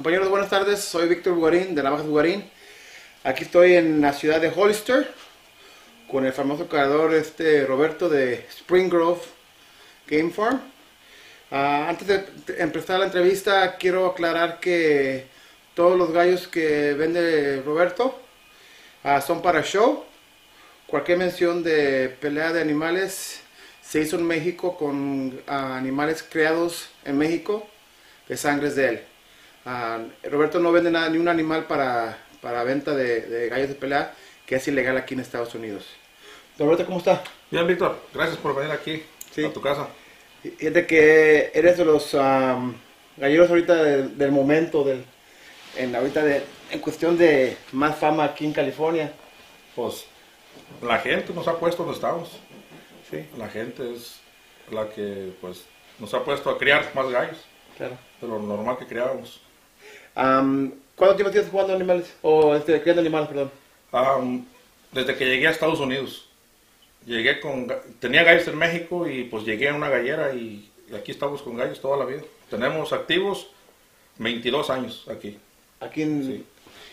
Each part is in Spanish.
Compañeros, buenas tardes. Soy Víctor Bugarín de Navajas Bugarín. Aquí estoy en la ciudad de Hollister con el famoso creador este Roberto de Spring Grove Game Farm. Ah, antes de empezar la entrevista, quiero aclarar que todos los gallos que vende Roberto ah, son para show. Cualquier mención de pelea de animales se hizo en México con ah, animales creados en México de sangres de él. Ah, Roberto no vende nada, ni un animal para, para venta de, de gallos de pelea, que es ilegal aquí en Estados Unidos. Roberto, ¿cómo está? Bien, Víctor, gracias por venir aquí Sí. a tu casa. Fíjate que eres de los am, galleros ahorita del, del momento, del, en, ahorita de, en cuestión de más fama aquí en California. Pues la gente nos ha puesto donde estamos. Sí, La gente es la que pues nos ha puesto a criar más gallos claro. de lo normal que criábamos. Am, ¿Cuánto tiempo tienes jugando animales? O este, criando animales, perdón. Am, desde que llegué a Estados Unidos, llegué con tenía gallos en México y pues llegué a una gallera y, y aquí estamos con gallos toda la vida. Tenemos activos 22 años aquí. Aquí en... Sí.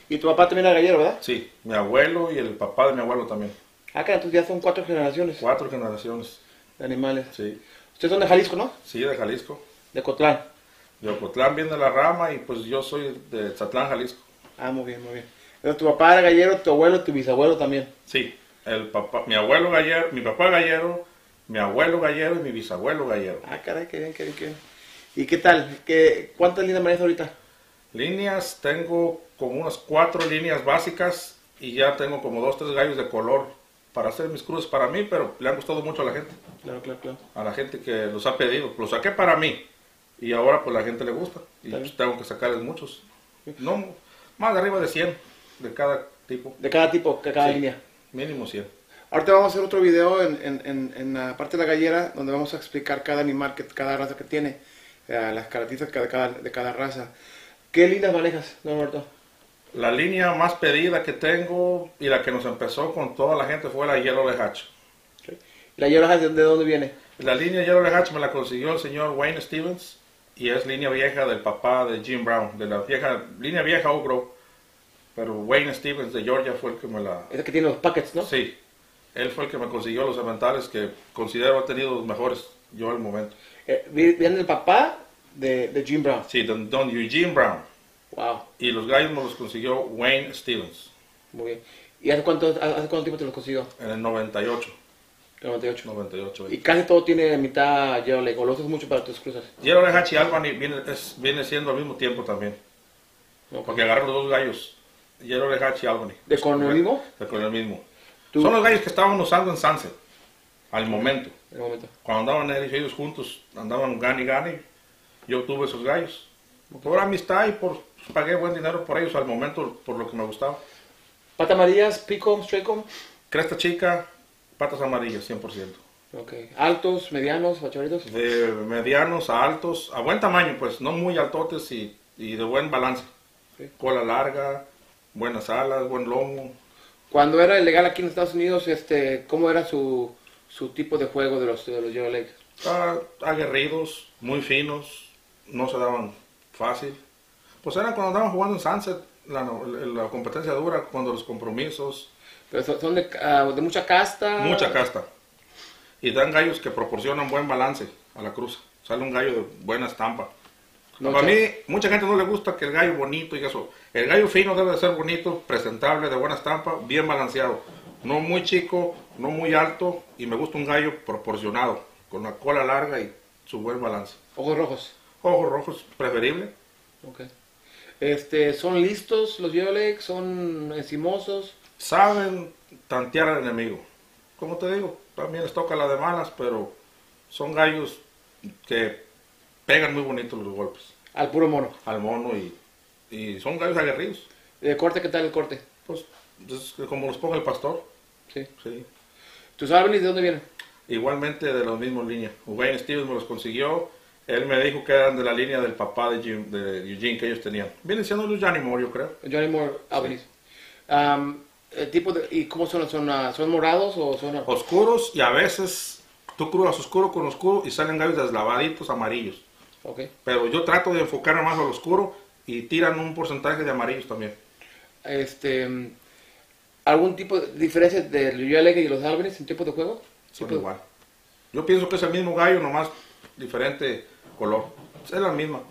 Y tu papá también era gallero, ¿verdad? Sí, mi abuelo y el papá de mi abuelo también. Acá entonces ya son cuatro generaciones Cuatro generaciones. de animales. Sí, Ustedes son de Jalisco, ¿no? sí, de Jalisco. De Cotlán. De Ocotlán viene la rama y pues yo soy de Zatlán, Jalisco. Ah, muy bien, muy bien. Entonces, tu papá era gallero, tu abuelo, tu bisabuelo también. Sí, el papá, mi abuelo gallero, mi papá gallero, mi abuelo gallero y mi bisabuelo gallero. Ah, caray, qué bien, qué bien, qué bien. ¿Y qué tal? ¿Qué, ¿Cuántas líneas manejas ahorita? Líneas, tengo como unas cuatro líneas básicas y ya tengo como dos, tres gallos de color para hacer mis cruces para mí, pero le han gustado mucho a la gente, Claro, claro, claro. a la gente que los ha pedido. Los saqué para mí y ahora pues la gente le gusta y pues, tengo que sacarles muchos. No, más de arriba de 100 de cada tipo, De cada tipo, de cada Sí. línea. mínimo 100. Ahorita vamos a hacer otro video en, en, en, en la parte de la gallera donde vamos a explicar cada animal, que, cada raza que tiene, eh, las características de cada, de cada raza. ¿Qué líneas manejas, don Roberto? La línea más pedida que tengo y la que nos empezó con toda la gente fue la Yellow Hatch. ¿La Yellow de, de dónde viene? La línea Yellow Hatch me la consiguió el señor Wayne Stevens y es línea vieja del papá de Jim Brown, de la vieja línea vieja Oak Grove. Pero Wayne Stevens de Georgia fue el que me la... Esa que tiene los packets, ¿no? Sí, él fue el que me consiguió los inventarios que considero ha tenido los mejores yo al momento. Eh, vi- viene el papá de, de Jim Brown. Sí, don, don Eugene Brown. Wow, Y los gallos me los consiguió Wayne Stevens muy bien. ¿Y hace cuánto, hace cuánto tiempo te los consiguió? en el 98. 98. 98 Y casi todo tiene mitad Yellow Lake, o lo usas mucho para tus cruzas. Yellow Hatch y Albany viene, es- viene siendo al mismo tiempo también. Ok. Porque agarraron los dos gallos. Yellow Hatch y Albany. ¿De con el mismo? De con el mismo. Tú- Son los gallos que estaban usando en Sunset. Al momento. En el momento. Cuando andaban ellos, juntos, andaban gani gani. Yo tuve esos gallos. Por amistad y por pagué buen dinero por ellos al momento, por lo que me gustaba. ¿Pata amarillas, pico, straight Cresta chica, patas amarillas, 100%. Ok. ¿Altos, medianos, fachoritos? De medianos a altos, a buen tamaño, pues, no muy altotes y, y de buen balance. Sí. Cola larga, buenas alas, buen lomo. Cuando era ilegal aquí en Estados Unidos, este, ¿cómo era su, su tipo de juego de los, de los Yellow Lakes? Ah, aguerridos, muy finos, no se daban fácil. Pues eran cuando andaban jugando en Sunset, la, la competencia dura, cuando los compromisos, Pero son, son de, ah, de mucha casta. mucha casta. Y dan gallos que proporcionan buen balance a la cruz. Sale un gallo de buena estampa. No, Para mí, mucha gente no le gusta que el gallo bonito y eso. El gallo fino debe de ser bonito, presentable, de buena estampa, bien balanceado. No muy chico, no muy alto y me gusta un gallo proporcionado, con la cola larga y su buen balance. Ojos rojos. Ojos rojos preferible. Ok. Este, ¿Son listos los Lakes? ¿Son encimosos? Saben tantear al enemigo. Como te digo, también les toca la de malas, pero son gallos que pegan muy bonitos los golpes Al puro mono. al mono y, y son gallos aguerridos. ¿De corte qué tal el corte? Pues es como los ponga el pastor. Sí. Sí. ¿Tus árboles de dónde vienen? Igualmente de la misma línea. Wayne Stevens me los consiguió. Él me dijo que eran de la línea del papá de, Jim- de Eugene que ellos tenían. Vienen siendo los Johnny Moore, yo creo. Johnny Moore Albany. Am, el tipo de, ¿Y cómo son? ¿Son, ah, ¿Son morados o son...? Oscuros y a veces tú cruzas oscuro con oscuro y salen gallos deslavaditos amarillos. Ok. Pero yo trato de enfocarme más al oscuro y tiran un porcentaje de amarillos también. Este, ¿Algún tipo de diferencia del ULA y los Albanis en tipo de juego? Son Tipo- igual. Yo pienso que es el mismo gallo, nomás diferente color. Es la misma.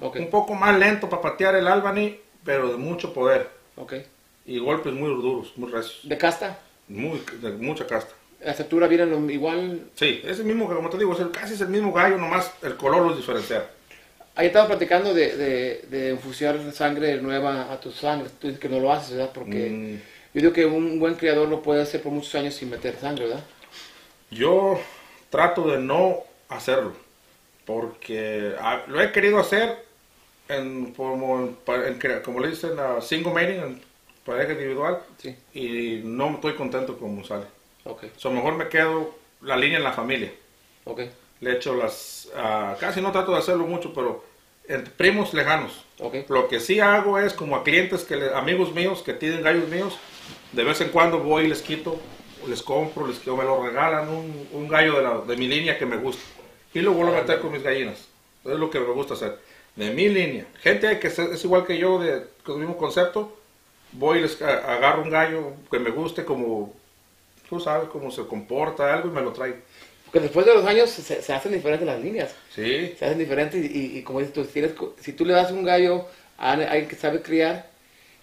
Un poco más lento para patear el Albany, pero de mucho poder. ok. Y golpes muy duros, muy recios. ¿De casta? Muy, de mucha casta. ¿La estatura viene lo- igual? Sí, es el mismo, como te digo, es el- casi es el mismo gallo, nomás el color los diferencia. Ahí estaba platicando de, de, de infusiar sangre nueva a tus sangre. Tú dices que no lo haces, ¿verdad? Porque Mm, yo digo que un buen criador lo puede hacer por muchos años sin meter sangre, ¿verdad? yo trato de no hacerlo, porque ah, lo he querido hacer en, como, en como le dicen, a single mating, pareja individual, Sí. y no estoy contento como sale. Ok, So, mejor me quedo la línea en la familia. ok, Le echo las, ah, casi no trato de hacerlo mucho, pero entre primos lejanos. ok. Lo que sí hago es como a clientes, que le- amigos míos que tienen gallos míos, de vez en cuando voy y les quito, les compro, les o me lo regalan un, un gallo de, la- de mi línea que me gusta. Y lo vuelvo a meter con mis gallinas. Es lo que me gusta hacer. De mi línea. Gente que es, es igual que yo, de, con el mismo concepto, voy y les agarro un gallo que me guste, como tú sabes, cómo se comporta, algo y me lo traigo. Porque después de los años se, se hacen diferentes las líneas. Sí, Se hacen diferentes y, y- y como dices tú, si, eres si tú le das un gallo a alguien que sabe criar,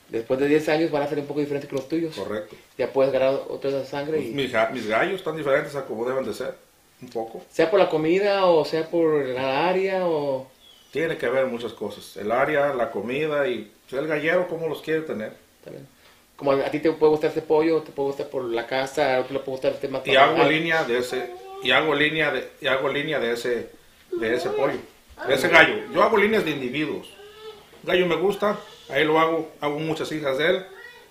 después de 10 años van a ser un poco diferentes que los tuyos. correcto. Ya puedes ganar otra de sangre. Pues Y, mis, mis gallos están diferentes a como deben de ser, un poco. sea por la comida o sea por la área o... Tiene que ver muchas cosas. El área, la comida y el gallero, cómo los quiere tener. También. Como a ti te puede gustar este pollo, te puede gustar por la casa, a otro le puede gustar este más Y hago línea de ese, y hago línea de, y hago línea de ese, de ese pollo, de ese gallo. Yo hago líneas de individuos. Gallo me gusta, ahí lo hago, hago muchas hijas de él,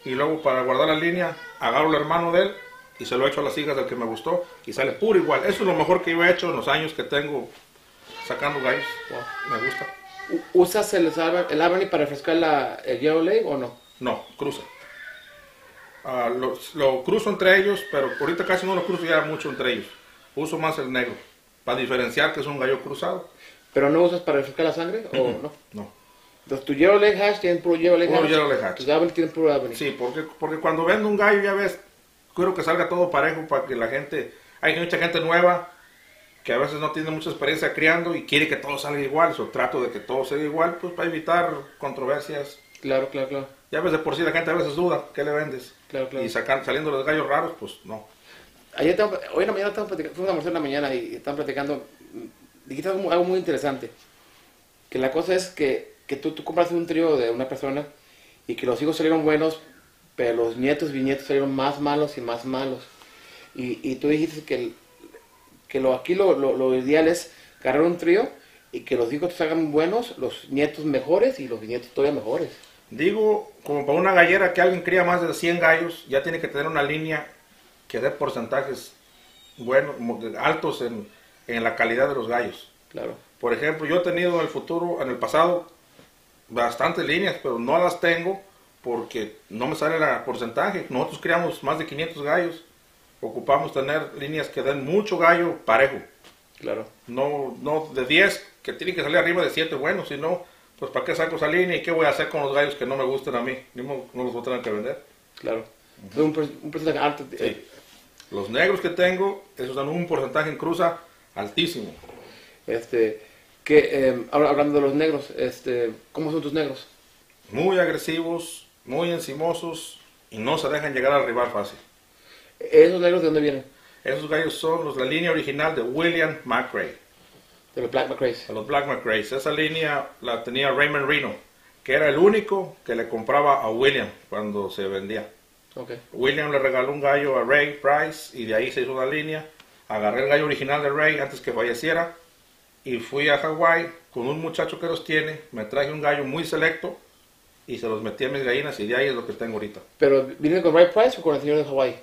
y luego para guardar la línea, agarro el hermano de él y se lo echo a las hijas del que me gustó, y sale puro igual. Eso es lo mejor que yo he hecho en los años que tengo sacando gallos. Wow. Me gusta. ¿Usas el, el Albany para refrescar la, el Yellow Lake o no? No, cruza. Ah, lo, lo cruzo entre ellos, pero ahorita casi no lo cruzo ya mucho entre ellos. Uso más el negro, para diferenciar que es un gallo cruzado. ¿Pero no usas para refrescar la sangre o no? No. Entonces, tu Yellow Lake Hash tiene puro Yellow Puro Hash. Yellow Lake Hash. Tus Albany tienen puro Albany. Sí, porque, porque cuando vendo un gallo, ya ves, quiero que salga todo parejo para que la gente... Hay mucha gente nueva que a veces no tiene mucha experiencia criando y quiere que todo salga igual. So, trato de que todo salga igual, pues para evitar controversias. Claro, claro, claro. Ya ves, de por sí la gente a veces duda, ¿qué le vendes? Claro, claro. Y sacan, saliendo los gallos raros, pues no. Ayer hoy en la mañana estábamos platicando, fuimos a almorzar en la mañana y estaban platicando, mm, dijiste algo, algo muy interesante, que la cosa es que, que tú, tú compraste un trío de una persona y que los hijos salieron buenos, pero los nietos y bisnietos salieron más malos y más malos. Y, y tú dijiste que, el- que lo, aquí lo, lo, lo ideal es agarrar un trío y que los hijos salgan buenos, los nietos mejores y los bisnietos todavía mejores. Digo, como para una gallera que alguien cría más de 100 gallos, ya tiene que tener una línea que dé porcentajes buenos, altos en, en la calidad de los gallos. Claro, Por ejemplo, yo he tenido en el futuro, en el pasado, bastantes líneas, pero no las tengo porque no me sale el porcentaje. Nosotros criamos más de 500 gallos. Ocupamos tener líneas que den mucho gallo parejo. claro, No, no de 10, que tienen que salir arriba de 7 buenos, si no, pues ¿para qué saco esa línea y qué voy a hacer con los gallos que no me gusten a mí? Modo, no los voy a tener que vender. claro. Fue un, por- un porcentaje alto. eh, Sí. Los negros que tengo, esos dan un porcentaje en cruza altísimo. Este, que, eh, hablando de los negros, este, ¿cómo son tus negros? Muy agresivos, muy encimosos y no se dejan llegar al rival fácil. ¿Esos negros de dónde vienen? Esos gallos son los, la línea original de William McRae, De los Black McRae's. de los Black McRae's. Esa línea la tenía Raymond Reno, que era el único que le compraba a William cuando se vendía. Ok, William le regaló un gallo a Ray Price y de ahí se hizo una línea. Agarré el gallo original de Ray antes que falleciera y fui a Hawái con un muchacho que los tiene. Me traje un gallo muy selecto y se los metí a mis gallinas y de ahí es lo que tengo ahorita. ¿Pero vienen con Ray Price o con el señor de Hawaii?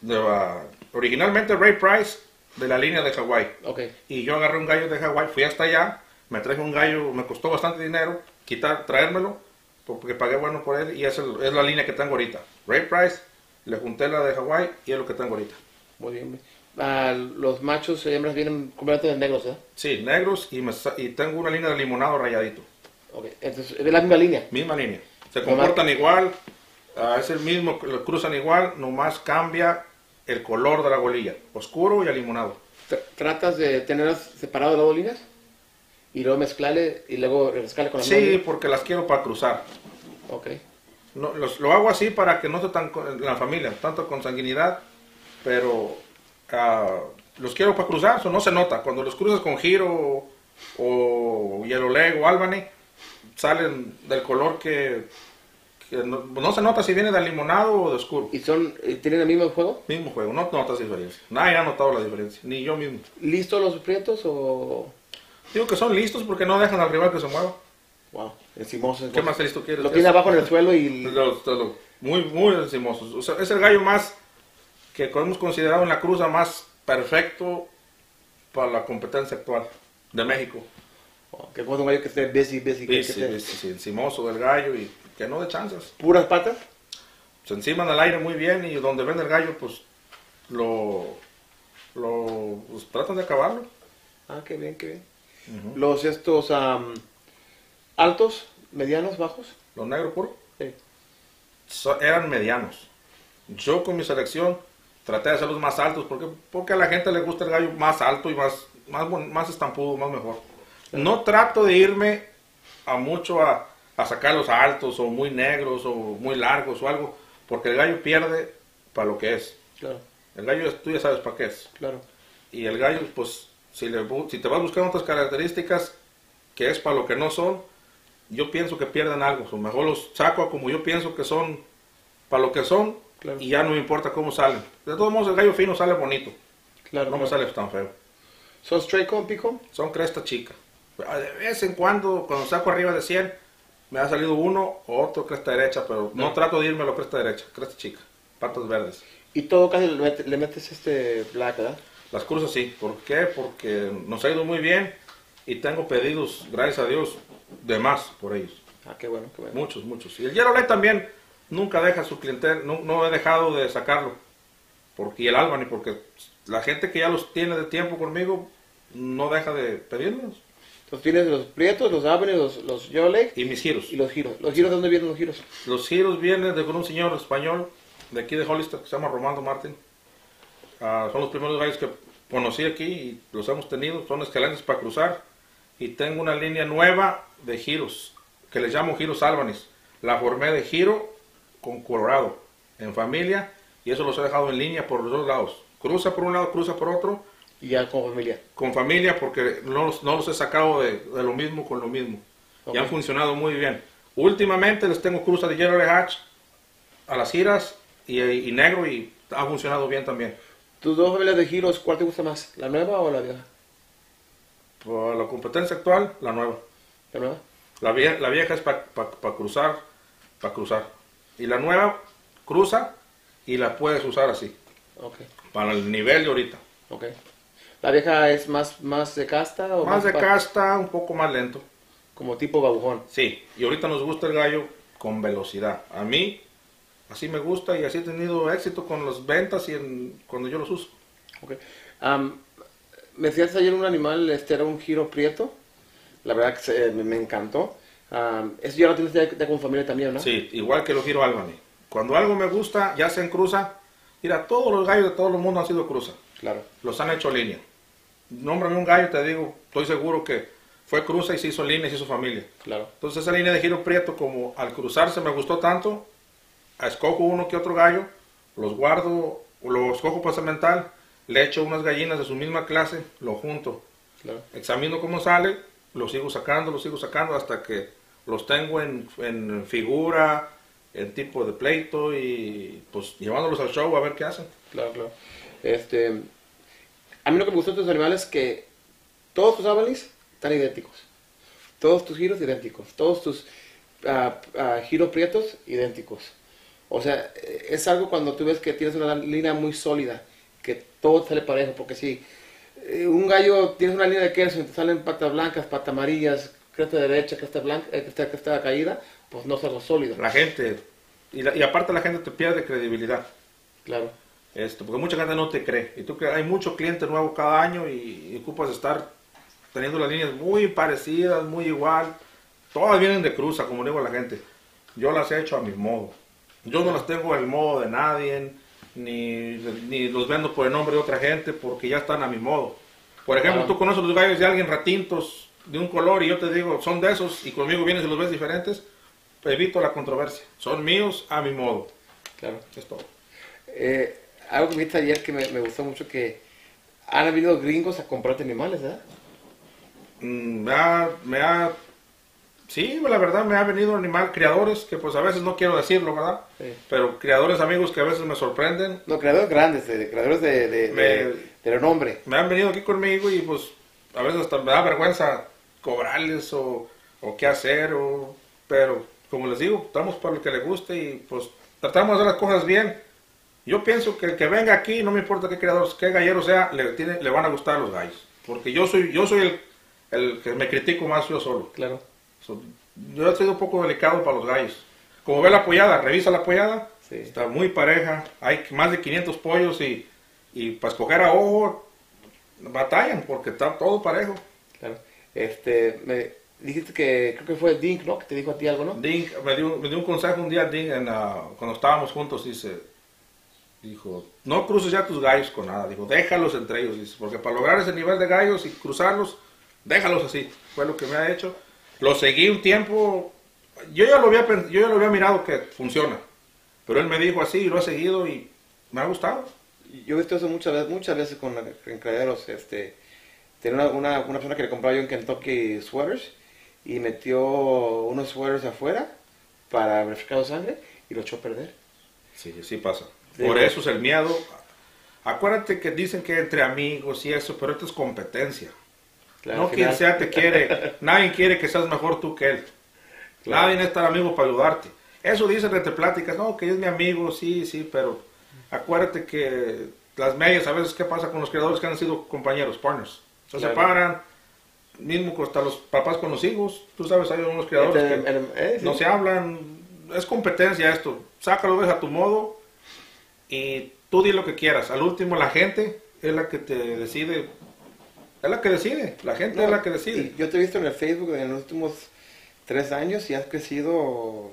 De la- originalmente Ray Price de la línea de Hawái. Ok, Y yo agarré un gallo de Hawái, fui hasta allá, me traje un gallo, me costó bastante dinero quitar, traérmelo, porque pagué bueno por él y es, el- es la línea que tengo ahorita. Ray Price, le junté la de Hawái y es lo que tengo ahorita. muy bien. Ah, los machos y hembras vienen completamente de negros, ¿eh? Sí, negros y, me y tengo una línea de limonado rayadito. Ok, entonces es la misma línea. Misma línea. Se comportan igual, ah, es el mismo, lo cruzan igual, nomás cambia el color de la golilla, oscuro y alimonado. Tr- ¿Tratas de tenerlas separadas las líneas? Y luego mezclarle y luego mezclarle con la Sí, porque las quiero para cruzar. Ok. No, los- lo hago así para que no esté tan con- la familia, tanto con sanguinidad, pero ah, los quiero para cruzar, eso no se nota. Cuando los cruzas con giro o yellow leg o albany, salen del color que, que no, no se nota si viene de limonado o de oscuro. ¿Y son, y tienen el mismo juego? Mismo juego, no notas diferencia. Nadie ha notado la diferencia, ni yo mismo. ¿Listos los prietos o...? Digo que son listos porque no dejan al rival que se mueva. Wow, encimosos. ¿Qué más listo quieres? Lo tiene abajo en el suelo y... Los- los- los- muy, muy encimosos. O sea, es el gallo más que hemos considerado en la cruza más perfecto para la competencia actual de México. Oh, que como un gallo que esté busy, busy. Sí, que esté- sí, sí, encimoso del gallo y que no de chances. ¿Puras patas? Se enciman al aire muy bien y donde ven el gallo, pues lo, lo pues, tratan de acabarlo. Ah, qué bien, qué bien. Los estos altos, medianos, bajos. Los negros puros Sí. so- eran medianos. Yo con mi selección traté de hacerlos más altos porque, porque a la gente le gusta el gallo más alto y más, más, más estampudo, más mejor. No trato de irme a mucho a, a sacarlos altos o muy negros o muy largos o algo, porque el gallo pierde para lo que es. Claro, El gallo tú ya sabes para qué es. claro. Y el gallo, pues, si, le, si te vas buscando otras características que es para lo que no son, yo pienso que pierden algo. O mejor los saco a como yo pienso que son para lo que son Claro. y ya no me importa cómo salen. De todos modos, el gallo fino sale bonito. claro, No me claro. sale tan feo. ¿Son straight con pico? Son cresta chica. De vez en cuando, cuando saco arriba de 100, me ha salido uno o otro cresta derecha, pero no trato de irme a la cresta derecha, cresta chica, patas verdes. Y todo casi le, met- le metes este black, ¿verdad? Las cruzas sí. ¿Por qué? Porque nos ha ido muy bien y tengo pedidos, gracias a Dios, de más por ellos. Ah, qué bueno, qué bueno. Muchos, muchos. Y el Yellow Light también nunca deja su clientela, no, no he dejado de sacarlo. Porque, y el Albany, porque la gente que ya los tiene de tiempo conmigo no deja de pedirlos. Entonces tienes los prietos, los avenes, los, los leg Y mis giros. y los giros. ¿Los giros de dónde vienen los giros? Los giros vienen de con un señor español de aquí de Hollister que se llama Romando Martín. Ah, son los primeros gallos que conocí aquí y los hemos tenido. Son excelentes para cruzar. Y tengo una línea nueva de giros que les llamo giros Albanis. La formé de giro con colorado en familia y eso los he dejado en línea por los dos lados. Cruza por un lado, cruza por otro Y ya con familia. con familia porque no los, no los he sacado de, de lo mismo con lo mismo. Y han funcionado muy bien. Últimamente les tengo cruza de Yellow Hatch a las giras y, y negro y ha funcionado bien también. ¿Tus dos familias de giros, cuál te gusta más? ¿La nueva o la vieja? Por la competencia actual, la nueva. ¿La nueva? La vieja, la vieja es para cruzar, para cruzar. Y la nueva cruza y la puedes usar así, para el nivel de ahorita. ¿La vieja es más, más de casta o Más de pa- casta, un poco más lento. Como tipo babujón. Sí, y ahorita nos gusta el gallo con velocidad. A mí, así me gusta y así he tenido éxito con las ventas y en, cuando yo los uso. Ok. Am, me decías ayer un animal, este era un giro prieto. La verdad que me, encantó. Am, eso ya lo tienes ya, ya con familia también, ¿no? Sí, igual que los giro Albany. Cuando algo me gusta, ya sea en cruza, mira, todos los gallos de todo el mundo han sido cruza. Claro. Los han hecho línea. Nómbrame un gallo, te digo, estoy seguro que fue cruza y se hizo línea y se hizo familia. Claro. Entonces esa línea de giro prieto, como al cruzarse me gustó tanto, escojo uno que otro gallo, los guardo, los escojo pasamental, le echo unas gallinas de su misma clase, lo junto, Claro. examino cómo sale, lo sigo sacando, lo sigo sacando hasta que los tengo en, en figura, en tipo de pleito y pues llevándolos al show a ver qué hacen. Claro, claro. Este, a mí lo que me gustó de tus animales es que todos tus avalis están idénticos. Todos tus giros idénticos. Todos tus ah, ah, giros prietos idénticos. O sea, eh, es algo cuando tú ves que tienes una línea muy sólida, que todo sale parejo, porque si eh, un gallo tienes una línea de queso y te salen patas blancas, patas amarillas, cresta derecha, cresta blanca, eh, cresta, cresta caída, pues no es algo sólido. La gente, y, la- y aparte la gente te pierde credibilidad. Claro. Esto, porque mucha gente no te cree. Y tú que hay mucho cliente nuevo cada año y, y ocupas estar teniendo las líneas muy parecidas, muy igual. Todas vienen de cruza, como digo a la gente. Yo las he hecho a mi modo. Yo no las tengo el modo de nadie, ni, ni los vendo por el nombre de otra gente, porque ya están a mi modo. Por ejemplo, Claro. tú conoces los gallos de alguien ratintos de un color y yo te digo, son de esos, y conmigo vienes y los ves diferentes, evito la controversia. Son míos a mi modo. Claro. Es todo. Eh, algo que viste ayer que me, me gustó mucho que han habido gringos a comprarte animales, ¿verdad? Mm, me ha, me ha, sí, la verdad me ha venido animal, criadores, que pues a veces no quiero decirlo, ¿verdad? Sí. Pero criadores amigos que a veces me sorprenden, No, creadores grandes, de, creadores de, de, Me- de, de renombre. me han venido aquí conmigo y pues a veces hasta me da vergüenza cobrarles o, o qué hacer, o, pero como les digo, estamos para lo que le guste y pues tratamos de hacer las cosas bien. Yo pienso que el que venga aquí, no me importa qué criador, qué gallero sea, le, tiene, le van a gustar los gallos. Porque yo soy, yo soy el, el que me critico más yo solo. Claro. So, yo he sido un poco delicado para los gallos. Como ve la pollada, revisa la pollada, Sí. está muy pareja, hay más de 500 pollos y, y para escoger a ojo batallan porque está todo parejo. Claro. Este, me dijiste que creo que fue Dink, ¿no? Que te dijo a ti algo, ¿no? Dink me dio, me dio un consejo un día, Dink, en, cuando estábamos juntos, dice, dijo, no cruces ya tus gallos con nada, dijo, déjalos entre ellos, dice, porque para lograr ese nivel de gallos y cruzarlos, déjalos así, fue lo que me ha hecho. Lo seguí un tiempo, yo ya lo había, yo ya lo había mirado que funciona, pero él me dijo así y lo he seguido y me ha gustado. Yo he visto eso muchas veces, muchas veces con en criaderos, este, tenía una, una, una persona que le compraba yo en Kentucky sweaters y metió unos sweaters afuera para refrescar sangre y lo echó a perder. Sí, sí pasa. Por eso es el miedo. Acuérdate que dicen que entre amigos y eso, pero esto es competencia. Claro, no quien sea te quiere, nadie quiere que seas mejor tú que él. Claro. Nadie está amigo para ayudarte. Eso dicen entre pláticas, no, que es mi amigo, sí, sí, pero acuérdate que las medias, a veces, ¿qué pasa con los creadores que han sido compañeros, partners? Se Claro. separan, mismo hasta los papás con los hijos, tú sabes, hay unos creadores Este, que eh, no se hablan, es competencia esto, sácalo, ves a tu modo y tú di lo que quieras. Al último la gente es la que te decide, es la que decide, la gente No, es la que decide. y Yo te he visto en el Facebook en los últimos tres años y has crecido,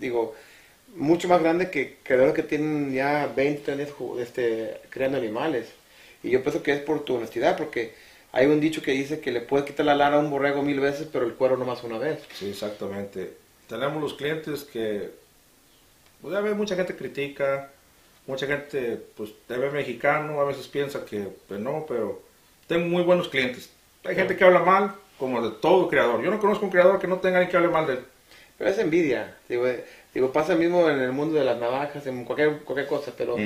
digo, mucho más grande que creadores que tienen ya 20 años este, creando animales. Y yo pienso que es por tu honestidad, porque hay un dicho que dice que le puedes quitar la lana a un borrego mil veces, pero el cuero nomás una vez. Sí, exactamente. Tenemos los clientes que, pues ya ves, mucha gente critica, mucha gente, pues te ve mexicano, a veces piensa que, pues no, pero tengo muy buenos clientes. Hay gente que habla mal, como de todo creador. Yo no conozco un creador que no tenga alguien que hable mal de él. Pero es envidia. Digo, eh, digo, pasa mismo en el mundo de las navajas, en cualquier, cualquier cosa, pero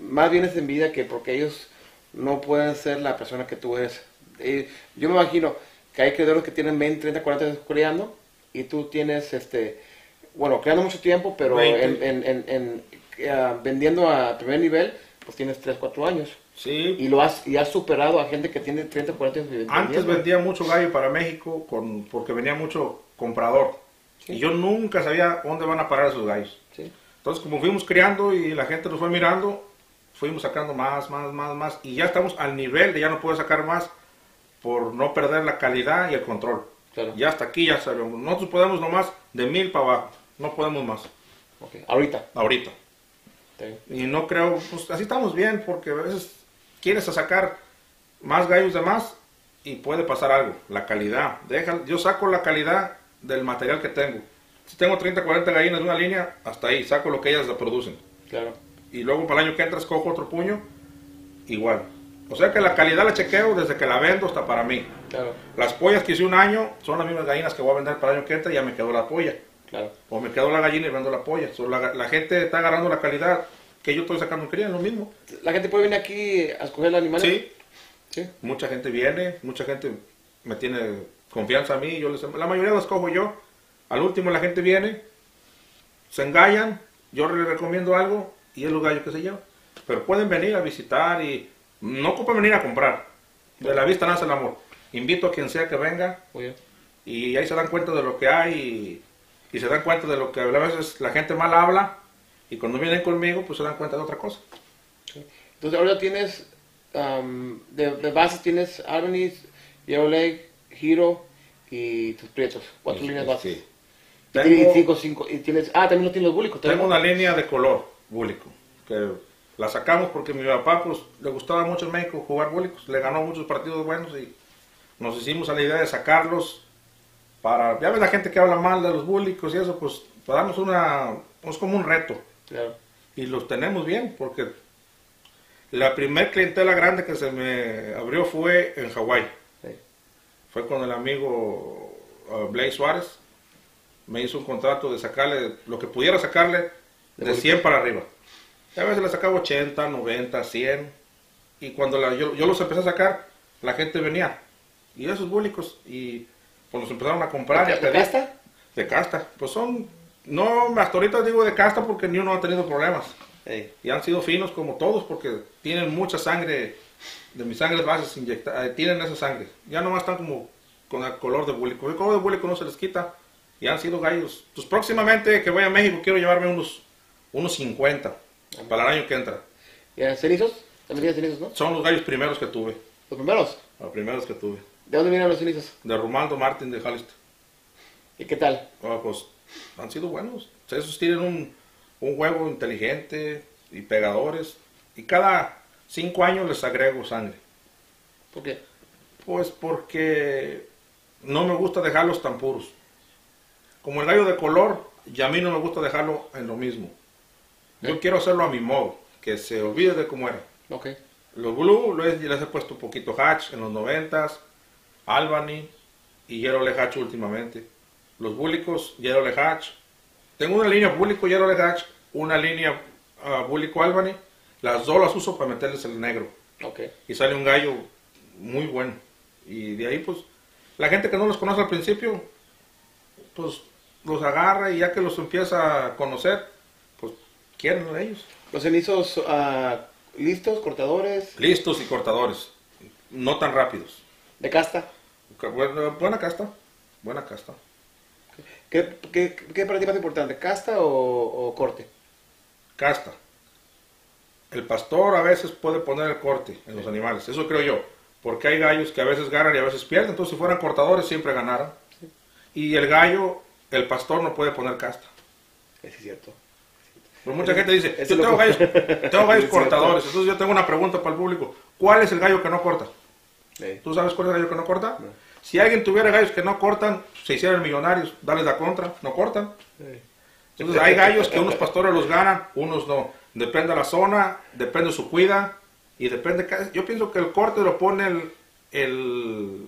más bien es envidia que porque ellos no pueden ser la persona que tú eres. Yo me imagino que hay creadores que tienen 20, 30, 40 años criando y tú tienes, este, bueno, creando mucho tiempo, pero 20. en, en, en, en, eh, vendiendo a primer nivel, pues tienes 3, 4 años. Sí, Y lo has, y has superado a gente que tiene 30, 40 años vendiendo. Antes vendía mucho gallo para México con, porque venía mucho comprador. Sí. Y yo nunca sabía dónde van a parar esos gallos. Sí. Entonces, como fuimos criando y la gente nos fue mirando, fuimos sacando más, más, más, más. Y ya estamos al nivel de ya no puedo sacar más por no perder la calidad y el control. Claro. Ya hasta aquí ya sabemos. Nosotros podemos nomás de mil para abajo. No podemos más. Ok, Ahorita. Ahorita. Y no creo, pues así estamos bien, porque a veces quieres a sacar más gallos de más y puede pasar algo. La calidad. Deja, yo saco la calidad del material que tengo. Si tengo 30, 40 gallinas de una línea, hasta ahí, saco lo que ellas producen. Claro. Y luego para el año que entra cojo otro puño, igual. O sea que la calidad la chequeo desde que la vendo hasta para mí. Claro. Las pollas que hice un año son las mismas gallinas que voy a vender para el año que entra y ya me quedó la polla. Claro. O me quedó la gallina y vendo la polla. So, la, la gente está agarrando la calidad que yo estoy sacando en cría, es lo mismo. La gente puede venir aquí a escoger el animal. Sí, Sí. mucha gente viene, mucha gente me tiene confianza a mí, yo les, la mayoría los cojo yo. Al último la gente viene, se engallan, yo les recomiendo algo y es los gallos que se llevan. Pero pueden venir a visitar y no ocupan venir a comprar. De la vista nace el amor. Invito a quien sea que venga y ahí se dan cuenta de lo que hay y, y se dan cuenta de lo que a veces la gente mal habla y cuando vienen conmigo pues se dan cuenta de otra cosa. Entonces ahora tienes, am, de, de base tienes Albany, Yellow Lake, Hero y tus prietos. Cuatro Sí, líneas básicas. sí. Y Tengo- cinco, cinco, y tienes, ah, también no tienes los búlicos. Tengo una línea de color búlico, que la sacamos porque mi papá pues, le gustaba mucho en México jugar búlicos, le ganó muchos partidos buenos y nos hicimos a la idea de sacarlos para, ya ves la gente que habla mal de los búlicos y eso, pues darnos una, pues como un reto Claro. y los tenemos bien porque la primer clientela grande que se me abrió fue en Hawái, Sí. fue con el amigo uh, Blaise Suárez. Me hizo un contrato de sacarle lo que pudiera sacarle de De 100 para arriba. A veces le sacaba 80, 90, 100. Y cuando la- yo, yo los empecé a sacar, la gente venía. Y esos búlicos. Y pues los empezaron a comprar. y a ¿De pedir. casta? De casta. Pues son, no, hasta ahorita digo de casta porque ni uno ha tenido problemas. Sí. Y han sido finos como todos porque tienen mucha sangre, de mis sangres bases inyectadas, tienen esa sangre. Ya nomás están como con el color de búlico. El color de búlico no se les quita y han sido gallos. Pues próximamente que voy a México quiero llevarme unos, unos 50 para el año que entra. ¿Y eran cenizos? También tienes cenizos, ¿no? Son los gallos primeros que tuve, Los primeros. los primeros que tuve. ¿De dónde vienen los cenizos? De Romaldo Martin de Hollister. ¿Y qué tal? Ah, pues han sido buenos. Esos tienen un, un huevo inteligente y pegadores. Y cada cinco años les agrego sangre. ¿Por qué? Pues porque no me gusta dejarlos tan puros. Como el gallo de color, y a mí no me gusta dejarlo en lo mismo. Yo ¿Eh? quiero hacerlo a mi modo, que se olvide de cómo era. Ok. Los Blue les, les he puesto un poquito Hatch en los noventas, Albany y Yerole Hatch últimamente. Los búlicos, Yerole Hatch. Tengo una línea búlico Yerole Hatch, una línea ah, búlico Albany. Las dos las uso para meterles el negro. Ok. Y sale un gallo muy bueno. Y de ahí pues, la gente que no los conoce al principio, pues los agarra y ya que los empieza a conocer, pues quieren de ellos. ¿Los cenizos ah, listos, cortadores, Listos y cortadores, no tan rápidos. De casta? Buena, buena casta, buena casta. ¿Qué, qué, qué para ti más importante, casta o, o corte? Casta. El pastor a veces puede poner el corte en los animales, eso creo yo. Porque hay gallos que a veces ganan y a veces pierden, entonces si fueran cortadores siempre ganaran. Y el gallo, el pastor no puede poner casta. Es cierto. Pero mucha gente dice, yo tengo gallos, tengo gallos Es cortadores, entonces yo tengo una pregunta para el público. ¿Cuál es el gallo que no corta? Sí. ¿Tú sabes cuál es el gallo que no corta? No. Si alguien tuviera gallos que no cortan, se hicieran millonarios, dale la contra, no cortan. Entonces hay gallos que unos pastores los ganan, unos no. Depende de la zona, depende de su cuida y depende. Yo pienso que el corte lo pone el, el,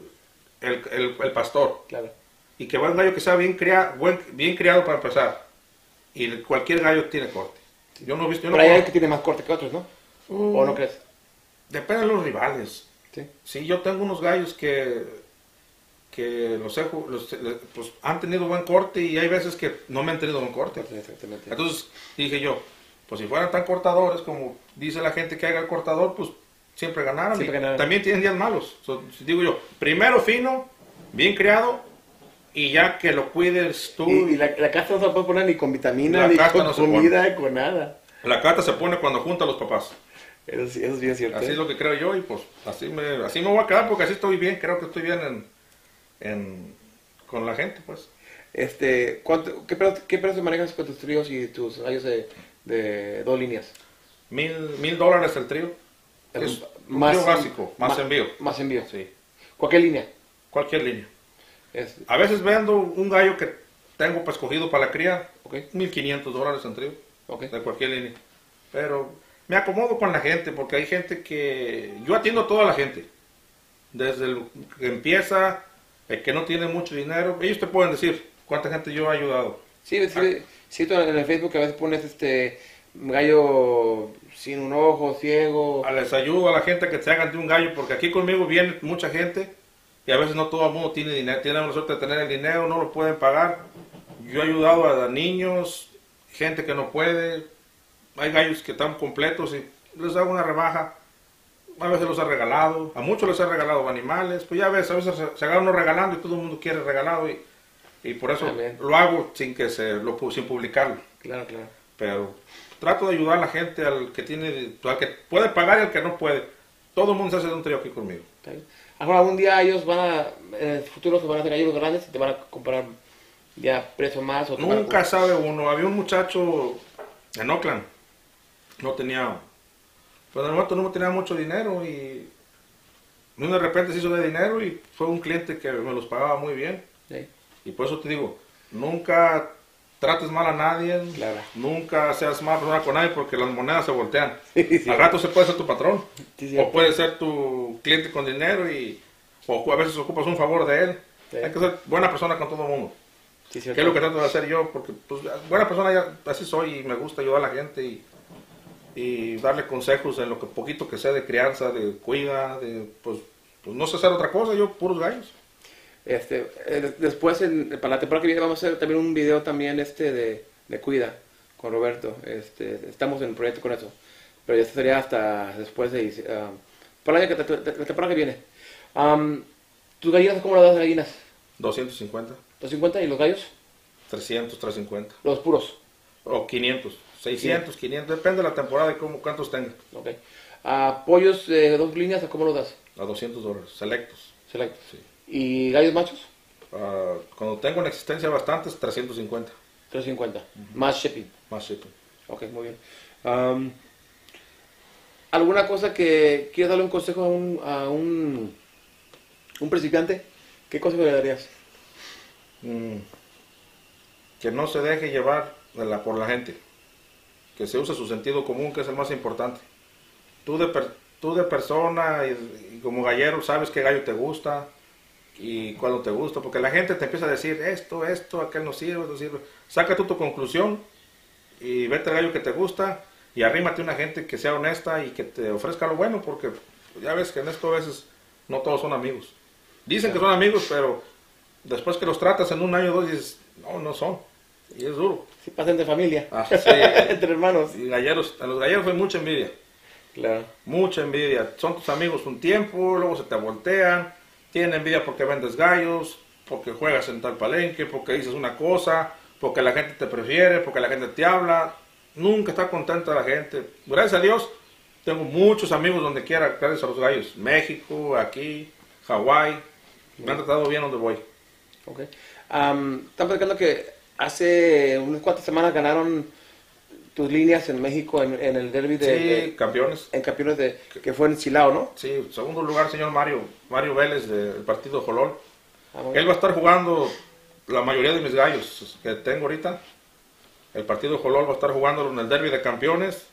el, el- el pastor Claro. y que va un gallo que sea bien, buen, bien criado para empezar. Y cualquier gallo tiene corte. Yo no he visto. yo no Pero hay conozco- que tiene más corte que otros, ¿no? Uh, ¿O no crees? Depende de los rivales. Sí. Sí, yo tengo unos gallos que, que los, he los- le- pues, han tenido buen corte y hay veces que no me han tenido buen corte. Exactamente. Entonces dije yo, pues si fueran tan cortadores como dice la gente que haga el cortador, pues siempre ganaran. Siempre ganaran. También tienen días malos. So, digo yo, primero fino, bien criado y ya que lo cuides tú. Y, y la, la casta no se puede poner ni con vitamina, La ni casta con no comida, con nada. La carta se pone cuando junta a los papás. Eso, sí, eso es bien cierto. Así ¿eh? es lo que creo yo y pues así me, así me voy a quedar porque así estoy bien, creo que estoy bien en, en- con la gente pues. Este, ¿cuánto, qué, precio, ¿Qué precio manejas con tus tríos y tus gallos de, de dos líneas? Mil, mil dólares el trío. Es un trío básico, más, envío. Más envío. Sí, ¿Cualquier línea? cualquier línea. Es, A veces vendo un gallo que tengo para escogido para la cría, ok, 1500 dólares en trío, ok. de cualquier línea. Pero me acomodo con la gente porque hay gente que. Yo atiendo a toda la gente. Desde el que empieza, el que no tiene mucho dinero. Ellos te pueden decir cuánta gente yo he ayudado. Sí, sí, sí, tú en el Facebook a veces pones este gallo sin un ojo, ciego. A- Les ayudo a la gente que se hagan de un gallo porque aquí conmigo viene mucha gente y a veces no todo el mundo tiene dinero. Tienen la suerte de tener el dinero, no lo pueden pagar. Yo he ayudado a niños, gente que no puede. Hay gallos que están completos y les hago una rebaja. A veces los he regalado, a muchos les he regalado animales. Pues ya ves, a veces se, se agarran uno regalando y todo el mundo quiere regalado y, y por eso lo hago sin que se lo sin publicarlo. Claro, claro. Pero trato de ayudar a la gente, al que tiene, al que puede pagar y al que no puede. Todo el mundo se hace de un trío aquí conmigo. Ahora, algún día ellos van a, en el futuro se van a hacer gallos grandes y te van a comprar ya precio más o Nunca sabe uno. Había un muchacho en Oakland. No tenía. Pues momento no tenía mucho dinero y. De repente se hizo de dinero y fue un cliente que me los pagaba muy bien. Sí, Y por eso te digo, nunca trates mal a nadie. Claro. Nunca seas mala persona con nadie porque las monedas se voltean. Sí, sí. Al rato se puede ser tu patrón. O puede ser tu cliente con dinero y. O a veces ocupas un favor de él. Hay que ser buena persona con todo el mundo. Sí, ¿Qué cierto. es lo que trato de hacer yo? Porque, pues, buena persona ya así soy y me gusta ayudar a la gente y, y darle consejos en lo que poquito que sé de crianza, de cuida, de, pues, pues no sé hacer otra cosa, yo puros gallos. Este, eh, después, en- para la temporada que viene, vamos a hacer también un video también este de, de Cuida con Roberto. Este, estamos en proyecto con eso. Pero ya sería hasta después de... ah, para el año que, la temporada que viene. Am, ¿Tus gallinas cómo las das gallinas? 250, ¿250 y los gallos? 300, 350 Los puros. o 500, 600, 500, depende de la temporada y cómo, cuántos tenga. Ok. ¿Pollos de dos líneas o cómo los das? A 200 dólares, selectos. Select. Sí. ¿Y gallos machos? Ah, cuando tengo en existencia bastantes, 350 350. Más shipping. más shipping. Ok, muy bien. ¿Alguna cosa que quieras darle un consejo a un, a un, un principiante? ¿Qué consejo le darías? Mm, que no se deje llevar de la- por la gente, que se use su sentido común, que es el más importante. Tú de, per- tú de persona y, y como gallero sabes qué gallo te gusta y cuándo te gusta, porque la gente te empieza a decir esto, esto, aquel no sirve, no sirve. Saca tú tu conclusión y vete al gallo que te gusta y arrímate a una gente que sea honesta y que te ofrezca lo bueno, porque ya ves que en esto a veces no todos son amigos. Dicen que son amigos, pero después que los tratas en un año o dos dices, no, no son. Y es duro. Si pasen de familia. Ah, sí. Entre hermanos. Y galleros, a los galleros fue mucha envidia. Claro. Mucha envidia. Son tus amigos un tiempo, luego se te voltean. Tienen envidia porque vendes gallos, porque juegas en tal palenque, porque dices una cosa, porque la gente te prefiere, porque la gente te habla. Nunca está contenta la gente. Gracias a Dios, tengo muchos amigos donde quiera, gracias a los gallos. México, aquí, Hawái. Me han tratado bien donde voy. Ok. Am, están platicando que hace unas cuantas semanas ganaron tus líneas en México en, en el derby de, Sí, de- campeones. en campeones de que fue en Silao, ¿no? Sí, segundo lugar, señor Mario, Mario Vélez del partido Jolol. Ah, Él va a estar jugando la mayoría de mis gallos que tengo ahorita. El partido Jolol va a estar jugándolo en el derby de campeones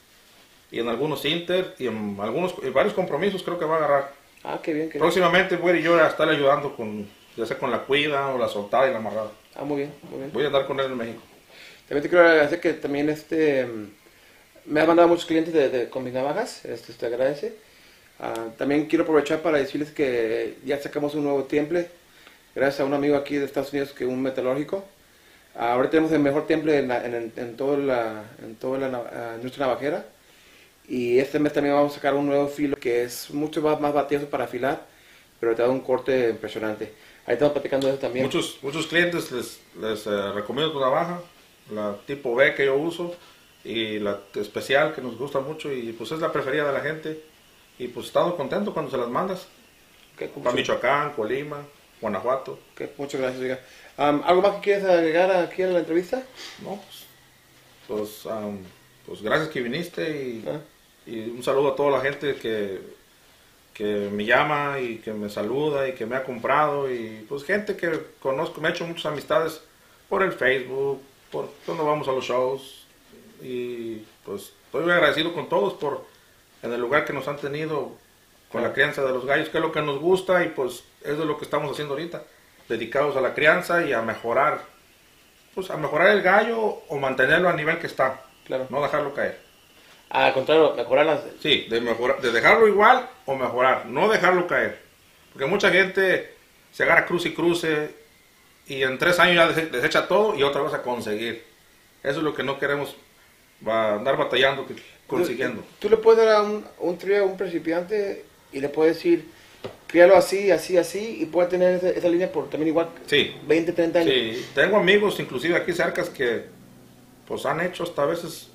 y en algunos Inter y en algunos en varios compromisos creo que va a agarrar. Ah, qué bien, qué bien. Próximamente voy a ir yo a estar ayudando con ya sea con la cuida o la soltada y la amarrada. Ah, muy bien, muy bien. Voy a andar con él en México. También te quiero agradecer que también este me has mandado muchos clientes de, de- con mis navajas, este, te agradece. Ah, también quiero aprovechar para decirles que ya sacamos un nuevo temple, gracias a un amigo aquí de Estados Unidos que es un metalúrgico. Ah, ahora tenemos el mejor temple en, la- en, en, toda la, en toda la nav- ah, nuestra navajera. Y este mes también vamos a sacar un nuevo filo que es mucho más, más batioso para afilar, pero te da un corte impresionante. Ahí estamos platicando de eso también. Muchos muchos clientes les, les eh, recomiendo tu navaja, la tipo B que yo uso y la especial que nos gusta mucho y pues es la preferida de la gente y pues he estado contento cuando se las mandas. Ok, con Para Michoacán, Colima, Guanajuato. ok, muchas gracias. oiga. Am, ¿Algo más que quieres agregar aquí en la entrevista? No, pues, pues, am, pues gracias que viniste y, Ah. y un saludo a toda la gente que, que me llama y que me saluda y que me ha comprado y pues gente que conozco, me ha hecho muchas amistades por el Facebook, por cuando vamos a los shows y pues estoy muy agradecido con todos por en el lugar que nos han tenido con la crianza de los gallos, que es lo que nos gusta y pues eso es lo que estamos haciendo ahorita, dedicados a la crianza y a mejorar pues a mejorar el gallo o mantenerlo a nivel que está, Claro. no dejarlo caer. Al contrario, mejorarlas. Sí, de, mejorar, de dejarlo igual o mejorar, no dejarlo caer. Porque mucha gente se agarra cruce y cruce y en tres años ya dese- desecha todo y otra vez a conseguir. Eso es lo que no queremos va a andar batallando, consiguiendo. Tú, tú le puedes dar a un, un trío a un principiante y le puedes decir, críalo así, así, así, y puede tener esa, esa línea por también igual Sí, 20, 30 años. sí. Tengo amigos, inclusive aquí cercas, que pues han hecho hasta a veces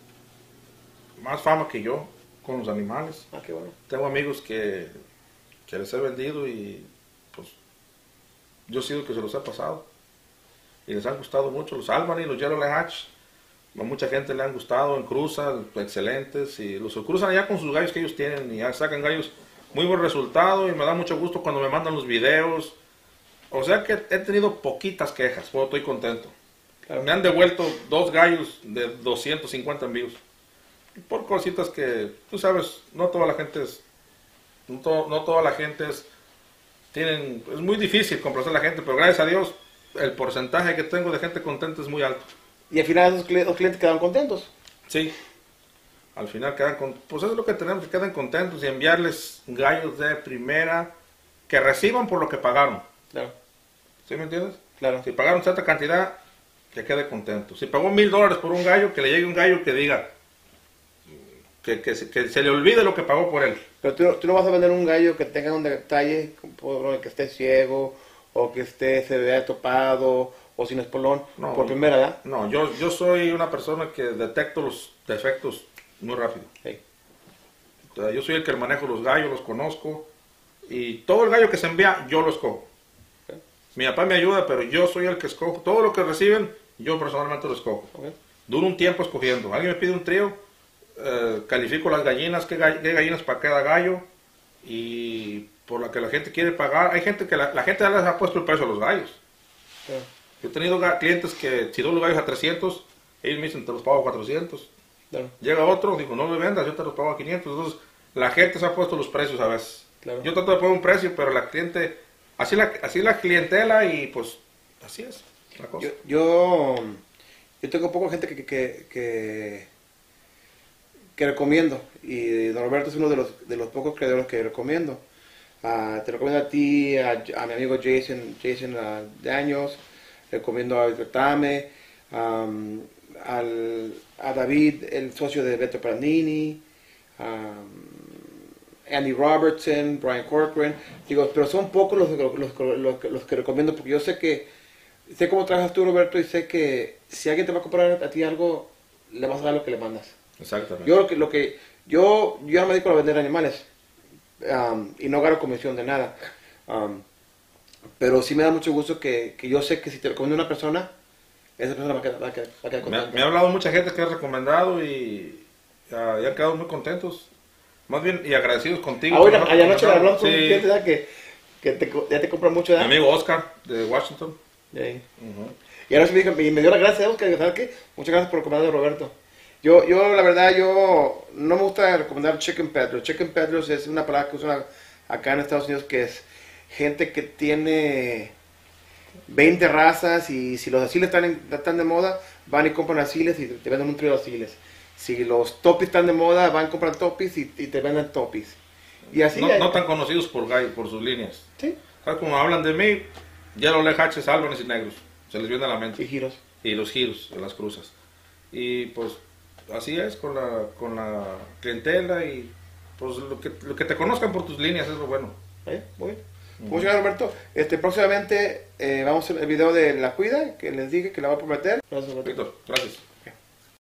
más fama que yo con los animales. Ah, qué bueno. Tengo amigos que, que les he vendido y yo he sido el que se los he pasado. Y les han gustado mucho los Albany, los Yellow Hatch. A mucha gente le han gustado en cruza, excelentes. Y los cruzan ya con sus gallos que ellos tienen y ya sacan gallos muy buen resultado. Y me da mucho gusto cuando me mandan los videos. O sea que he tenido poquitas quejas, pero estoy contento. Me han devuelto dos gallos de 250 envíos. Por cositas que, tú sabes, no toda la gente es, no, no toda la gente es, tienen, es muy difícil complacer a la gente, pero gracias a Dios el porcentaje que tengo de gente contenta es muy alto. Y al final esos clientes, los clientes quedan contentos. Sí, al final quedan contentos. Pues eso es lo que tenemos, que queden contentos y enviarles gallos de primera que reciban por lo que pagaron. Claro. ¿Sí me entiendes? Claro. Si pagaron cierta cantidad, que quede contento. Si pagó mil dólares por un gallo, que le llegue un gallo que diga, que, que, se le olvide lo que pagó por él. Pero tú, tú no vas a vender un gallo que tenga un detalle, que esté ciego, o que esté, se vea topado, o sin espolón, por primera, ¿verdad? No, yo, yo soy una persona que detecto los defectos muy rápido. yo soy el que manejo los gallos, los conozco, y todo el gallo que se envía, yo lo escojo. Mi papá me ayuda, pero yo soy el que escojo. Todo lo que reciben, yo personalmente lo escojo. Duro un tiempo escogiendo. Alguien me pide un trío, eh, califico las gallinas, qué, gallinas para cada gallo y por la que la gente quiere pagar. Hay gente que la, gente ya les ha puesto el precio a los gallos. Yo he tenido clientes que si doy los gallos a 300, ellos me dicen, te los pago a 400. Llega otro, digo, no me vendas, yo te los pago a 500. Entonces, la gente se ha puesto los precios a veces. Yo trato de poner un precio, pero la cliente, así la, así la clientela y pues así es la cosa. Yo, yo, tengo poco gente que, que, que que recomiendo. Y Don Roberto es uno de los, de los pocos creadores que recomiendo. Uh, te recomiendo a ti, a, mi amigo Jason, Jason uh, recomiendo a Tame, al, a David, el socio de Beto Prandini, um, Andy Robertson, Brian Corcoran. Digo, pero son pocos los, los, los, los, que recomiendo porque yo sé que, sé cómo trabajas tú, Roberto, y sé que si alguien te va a comprar a ti algo, le vas a dar lo que le mandas. Exactamente. Yo lo que, lo que yo, yo no me dedico a vender animales um, y no gano comisión de nada. Um, pero sí me da mucho gusto que, que, yo sé que si te recomiendo una persona, esa persona va a quedar, va a quedar, me, me, ha hablado mucha gente que ha recomendado y, ya han quedado muy contentos. Más bien, y agradecidos contigo. Ahora, ¿no? anoche hablamos con un cliente que, que te, ya te compra mucho. Mi amigo Oscar, de Washington. Y ahora sí me, dijo, me dio la gracia, Oscar, ¿sabes qué? Muchas gracias por recomendar a Roberto. Yo, yo, la verdad, yo no me gusta recomendar Chicken Peddlers. Chicken Peddlers es una palabra que usan acá en Estados Unidos que es gente que tiene 20 razas y si los asiles están, están de moda, van y compran asiles y te venden un trío de asiles. Si los topis están de moda, van y compran topis y, te venden topis. Y así no, no tan conocidos por, por sus líneas. Sí. Como hablan de mí, ya los lejaches, álbones y negros. Se les viene a la mente. Y giros. Y los giros las cruzas. Y pues así es con la, con la clientela y pues lo que, lo que te conozcan por tus líneas es lo bueno. ¿Eh? Muy bien. Muchas gracias, Roberto. Este, próximamente eh, vamos a hacer el video de la cuida, que les dije que la voy a prometer. Gracias, Roberto. gracias.